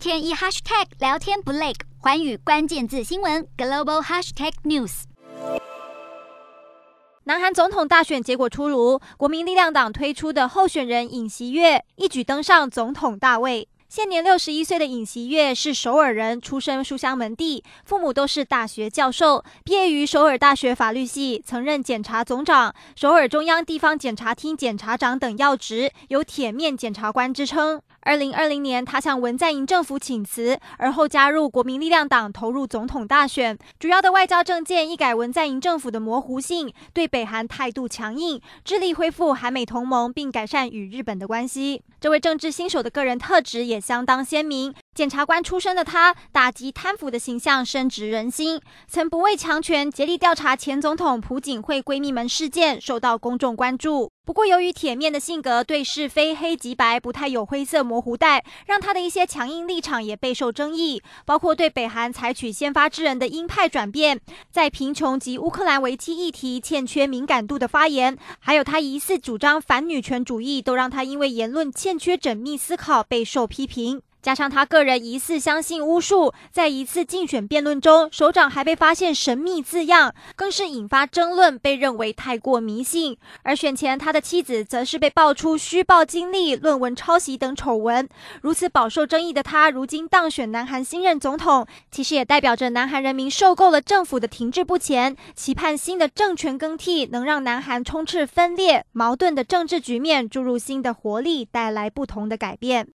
天一 hashtag 聊天不累，寰宇关键字新闻 global hashtag news。南韩总统大选结果出炉，国民力量党推出的候选人尹锡月一举登上总统大位。现年六十一岁的尹锡月是首尔人，出身书香门第，父母都是大学教授，毕业于首尔大学法律系，曾任检察总长、首尔中央地方检察厅检察长等要职，有“铁面检察官”之称。二零二零年，他向文在寅政府请辞，而后加入国民力量党，投入总统大选。主要的外交政见一改文在寅政府的模糊性，对北韩态度强硬，致力恢复韩美同盟，并改善与日本的关系。这位政治新手的个人特质也相当鲜明。检察官出身的他，打击贪腐的形象深植人心，曾不畏强权，竭力调查前总统朴槿惠闺蜜门事件，受到公众关注。不过，由于铁面的性格，对是非黑即白不太有灰色模糊带，让他的一些强硬立场也备受争议，包括对北韩采取先发制人的鹰派转变，在贫穷及乌克兰危机议题欠缺敏感度的发言，还有他疑似主张反女权主义，都让他因为言论欠缺缜密思考备受批评。加上他个人疑似相信巫术，在一次竞选辩论中，首长还被发现神秘字样，更是引发争论，被认为太过迷信。而选前他的妻子则是被爆出虚报经历、论文抄袭等丑闻。如此饱受争议的他，如今当选南韩新任总统，其实也代表着南韩人民受够了政府的停滞不前，期盼新的政权更替能让南韩充斥分裂、矛盾的政治局面注入新的活力，带来不同的改变。